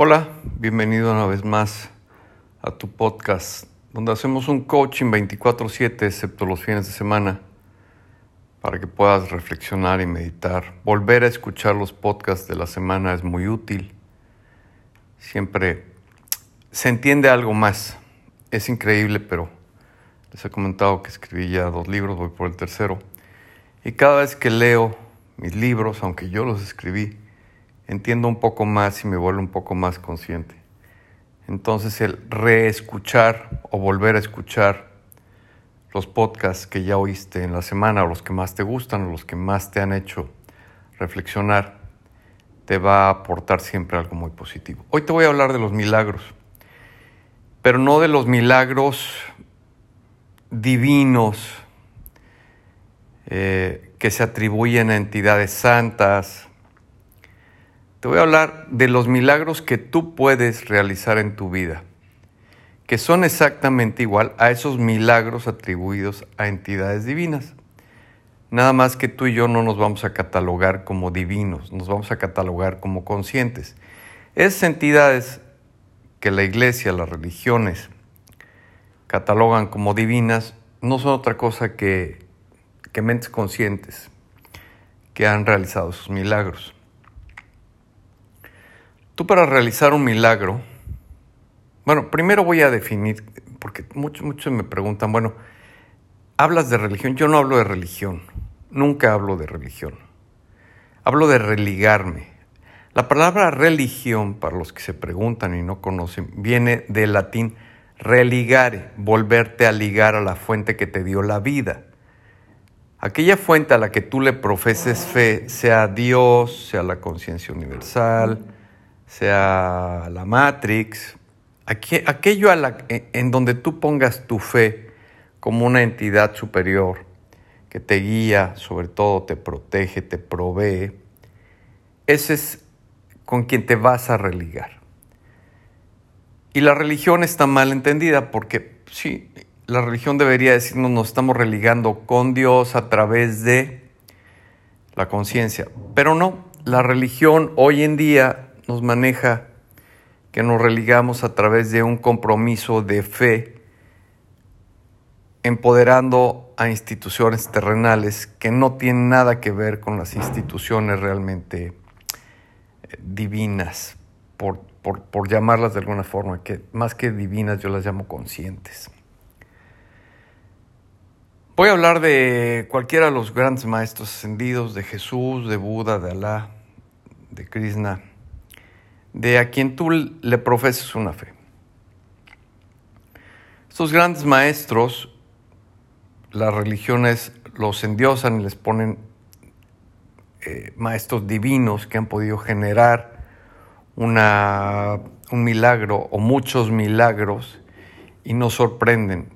Hola, bienvenido una vez más a tu podcast, donde hacemos un coaching 24/7, excepto los fines de semana, para que puedas reflexionar y meditar. Volver a escuchar los podcasts de la semana es muy útil. Siempre se entiende algo más. Es increíble, pero les he comentado que escribí ya dos libros, voy por el tercero. Y cada vez que leo mis libros, aunque yo los escribí, entiendo un poco más y me vuelvo un poco más consciente. Entonces el reescuchar o volver a escuchar los podcasts que ya oíste en la semana, o los que más te gustan, o los que más te han hecho reflexionar, te va a aportar siempre algo muy positivo. Hoy te voy a hablar de los milagros, pero no de los milagros divinos eh, que se atribuyen a entidades santas, te voy a hablar de los milagros que tú puedes realizar en tu vida, que son exactamente igual a esos milagros atribuidos a entidades divinas. Nada más que tú y yo no nos vamos a catalogar como divinos, nos vamos a catalogar como conscientes. Esas entidades que la iglesia, las religiones catalogan como divinas, no son otra cosa que, que mentes conscientes que han realizado sus milagros. Tú para realizar un milagro, bueno, primero voy a definir, porque muchos, muchos me preguntan, bueno, hablas de religión, yo no hablo de religión, nunca hablo de religión, hablo de religarme. La palabra religión, para los que se preguntan y no conocen, viene del latín religare, volverte a ligar a la fuente que te dio la vida. Aquella fuente a la que tú le profeses fe, sea Dios, sea la conciencia universal, sea la Matrix, aquello en donde tú pongas tu fe como una entidad superior que te guía, sobre todo te protege, te provee, ese es con quien te vas a religar. Y la religión está mal entendida porque sí, la religión debería decirnos nos estamos religando con Dios a través de la conciencia, pero no, la religión hoy en día nos maneja que nos religamos a través de un compromiso de fe, empoderando a instituciones terrenales que no tienen nada que ver con las instituciones realmente eh, divinas, por, por llamarlas de alguna forma, que más que divinas yo las llamo conscientes. Voy a hablar de cualquiera de los grandes maestros ascendidos, de Jesús, de Buda, de Alá, de Krishna, de a quien tú le profeses una fe. Estos grandes maestros, las religiones los endiosan y les ponen eh, maestros divinos que han podido generar una, un milagro o muchos milagros y nos sorprenden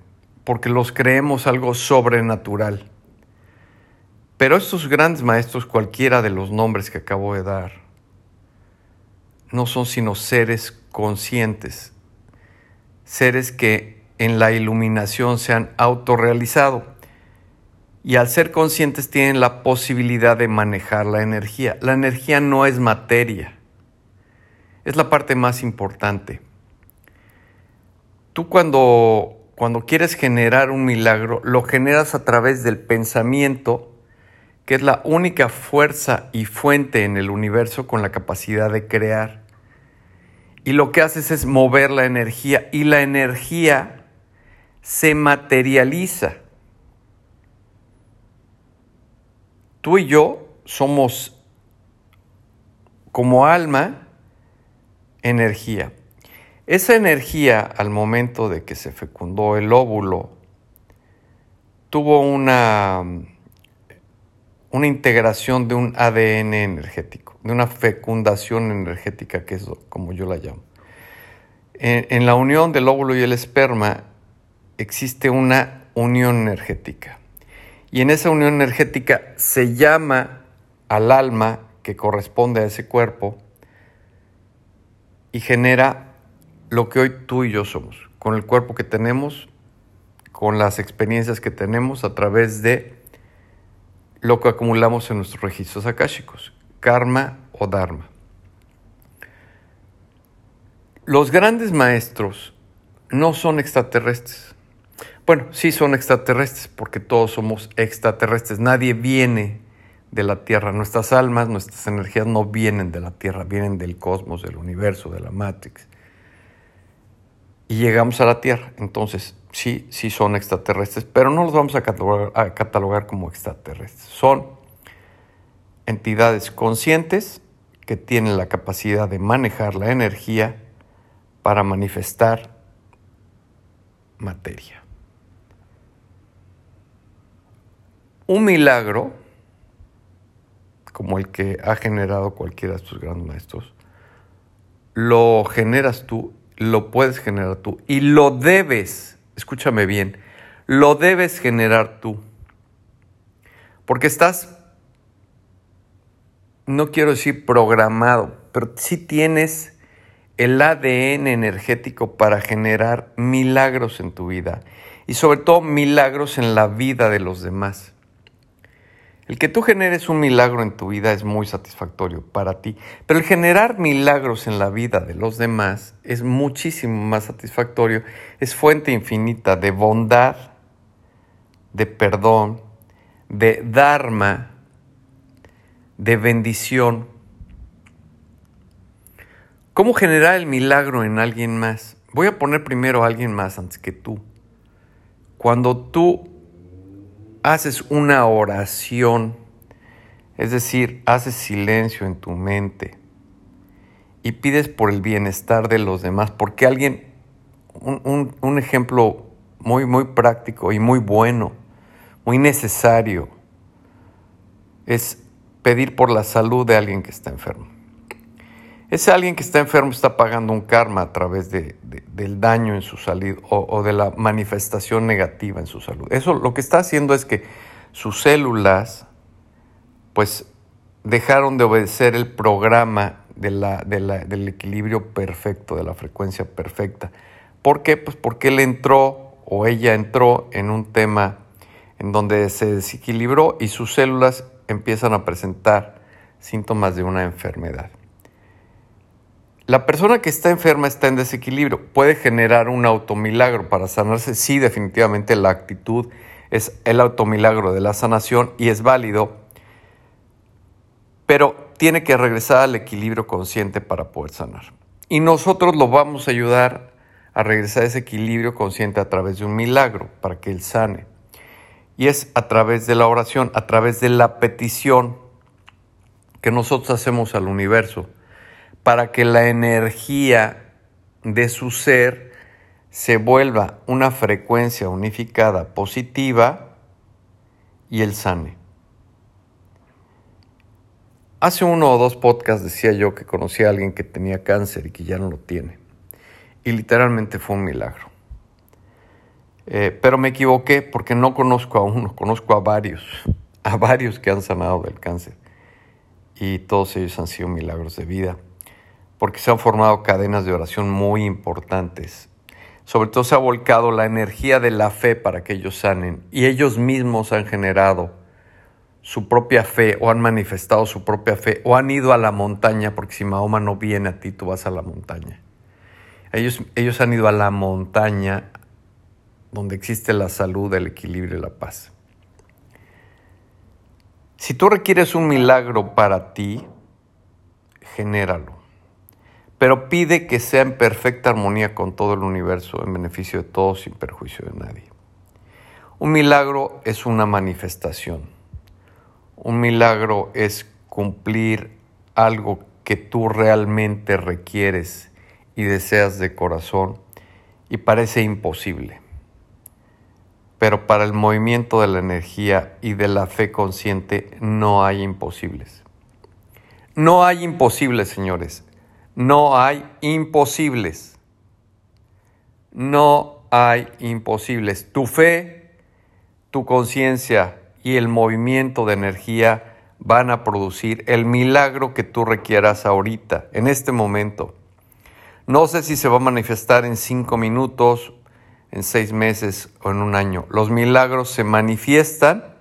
porque los creemos algo sobrenatural. Pero estos grandes maestros, cualquiera de los nombres que acabo de dar, no son sino seres conscientes, seres que en la iluminación se han autorrealizado y al ser conscientes tienen la posibilidad de manejar la energía. La energía no es materia, es la parte más importante. Tú cuando, cuando quieres generar un milagro, lo generas a través del pensamiento, que es la única fuerza y fuente en el universo con la capacidad de crear y lo que haces es mover la energía y la energía se materializa. Tú y yo somos como alma energía. Esa energía al momento de que se fecundó el óvulo tuvo una, una integración de un ADN energético de una fecundación energética, que es como yo la llamo. En, la unión del óvulo y el esperma existe una unión energética. Y en esa unión energética se llama al alma que corresponde a ese cuerpo y genera lo que hoy tú y yo somos, con el cuerpo que tenemos, con las experiencias que tenemos a través de lo que acumulamos en nuestros registros akáshicos, karma o dharma. Los grandes maestros no son extraterrestres. Bueno, sí son extraterrestres porque todos somos extraterrestres. Nadie viene de la Tierra. Nuestras almas, nuestras energías no vienen de la Tierra, vienen del cosmos, del universo, de la Matrix. Y llegamos a la Tierra. Entonces, sí, sí son extraterrestres, pero no los vamos a catalogar, como extraterrestres. Son entidades conscientes que tienen la capacidad de manejar la energía para manifestar materia. Un milagro, como el que ha generado cualquiera de estos grandes maestros, lo generas tú, lo puedes generar tú y lo debes, escúchame bien, lo debes generar tú. Porque estás, no quiero decir programado, pero sí tienes el ADN energético para generar milagros en tu vida y sobre todo milagros en la vida de los demás. El que tú generes un milagro en tu vida es muy satisfactorio para ti, pero el generar milagros en la vida de los demás es muchísimo más satisfactorio, es fuente infinita de bondad, de perdón, de dharma, de bendición ¿Cómo generar el milagro en alguien más? Voy a poner primero a alguien más antes que tú. Cuando tú haces una oración, es decir, haces silencio en tu mente y pides por el bienestar de los demás, porque alguien, un, un ejemplo muy, muy práctico y muy bueno, muy necesario, es pedir por la salud de alguien que está enfermo. Ese alguien que está enfermo está pagando un karma a través de, del daño en su salud o, de la manifestación negativa en su salud. Eso lo que está haciendo es que sus células pues dejaron de obedecer el programa del equilibrio perfecto, de la frecuencia perfecta. ¿Por qué? Pues porque él entró o ella entró en un tema en donde se desequilibró y sus células empiezan a presentar síntomas de una enfermedad. La persona que está enferma está en desequilibrio. Puede generar un automilagro para sanarse. Sí, definitivamente la actitud es el automilagro de la sanación y es válido, pero tiene que regresar al equilibrio consciente para poder sanar. Y nosotros lo vamos a ayudar a regresar a ese equilibrio consciente a través de un milagro para que él sane. Y es a través de la oración, a través de la petición que nosotros hacemos al universo para que la energía de su ser se vuelva una frecuencia unificada positiva y él sane. Hace uno o dos podcasts decía yo que conocí a alguien que tenía cáncer y que ya no lo tiene. Y literalmente fue un milagro. Eh, pero me equivoqué porque no conozco a uno, conozco a varios, a varios que han sanado del cáncer. Y todos ellos han sido milagros de vida porque se han formado cadenas de oración muy importantes. Sobre todo se ha volcado la energía de la fe para que ellos sanen y ellos mismos han generado su propia fe o han manifestado su propia fe o han ido a la montaña, porque si Mahoma no viene a ti, tú vas a la montaña. Ellos, ellos han ido a la montaña donde existe la salud, el equilibrio y la paz. Si tú requieres un milagro para ti, genéralo pero pide que sea en perfecta armonía con todo el universo, en beneficio de todos, sin perjuicio de nadie. Un milagro es una manifestación. Un milagro es cumplir algo que tú realmente requieres y deseas de corazón y parece imposible. Pero para el movimiento de la energía y de la fe consciente no hay imposibles. No hay imposibles, señores. No hay imposibles. No hay imposibles. Tu fe, tu conciencia y el movimiento de energía van a producir el milagro que tú requieras ahorita, en este momento. No sé si se va a manifestar en cinco minutos, en seis meses o en un año. Los milagros se manifiestan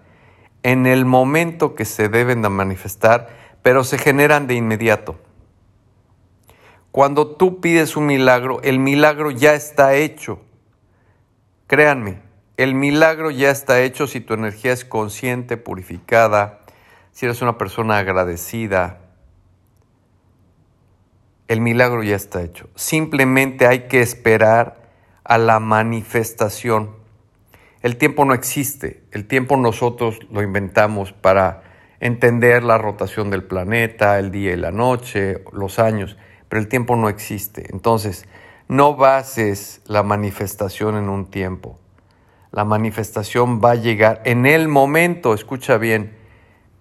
en el momento que se deben de manifestar, pero se generan de inmediato. Cuando tú pides un milagro, el milagro ya está hecho. Créanme, el milagro ya está hecho si tu energía es consciente, purificada, si eres una persona agradecida. El milagro ya está hecho. Simplemente hay que esperar a la manifestación. El tiempo no existe. El tiempo nosotros lo inventamos para entender la rotación del planeta, el día y la noche, los años pero el tiempo no existe. Entonces, no bases la manifestación en un tiempo. La manifestación va a llegar en el momento, escucha bien,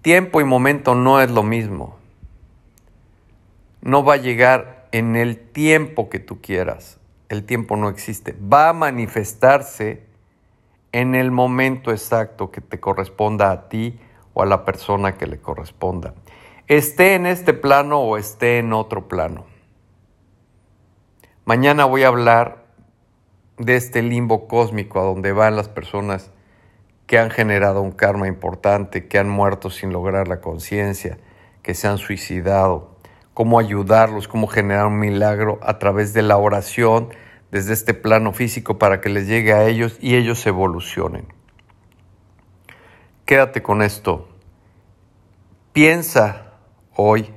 tiempo y momento no es lo mismo. No va a llegar en el tiempo que tú quieras. El tiempo no existe. Va a manifestarse en el momento exacto que te corresponda a ti o a la persona que le corresponda. Esté en este plano o esté en otro plano. Mañana voy a hablar de este limbo cósmico a donde van las personas que han generado un karma importante, que han muerto sin lograr la conciencia, que se han suicidado, cómo ayudarlos, cómo generar un milagro a través de la oración desde este plano físico para que les llegue a ellos y ellos evolucionen. Quédate con esto. Piensa hoy,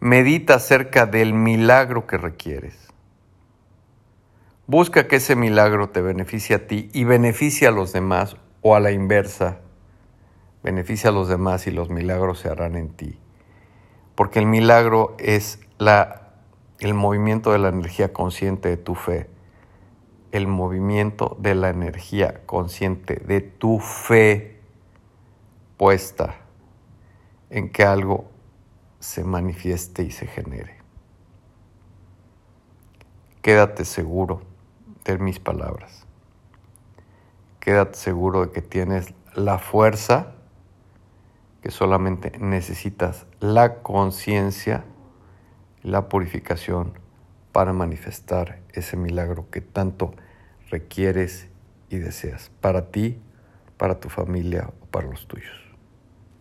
medita acerca del milagro que requieres. Busca que ese milagro te beneficie a ti y beneficie a los demás o a la inversa. Beneficia a los demás y los milagros se harán en ti. Porque el milagro es la, el movimiento de la energía consciente de tu fe. El movimiento de la energía consciente de tu fe puesta en que algo se manifieste y se genere. Quédate seguro mis palabras. Quédate seguro de que tienes la fuerza, que solamente necesitas la conciencia, la purificación para manifestar ese milagro que tanto requieres y deseas para ti, para tu familia o para los tuyos.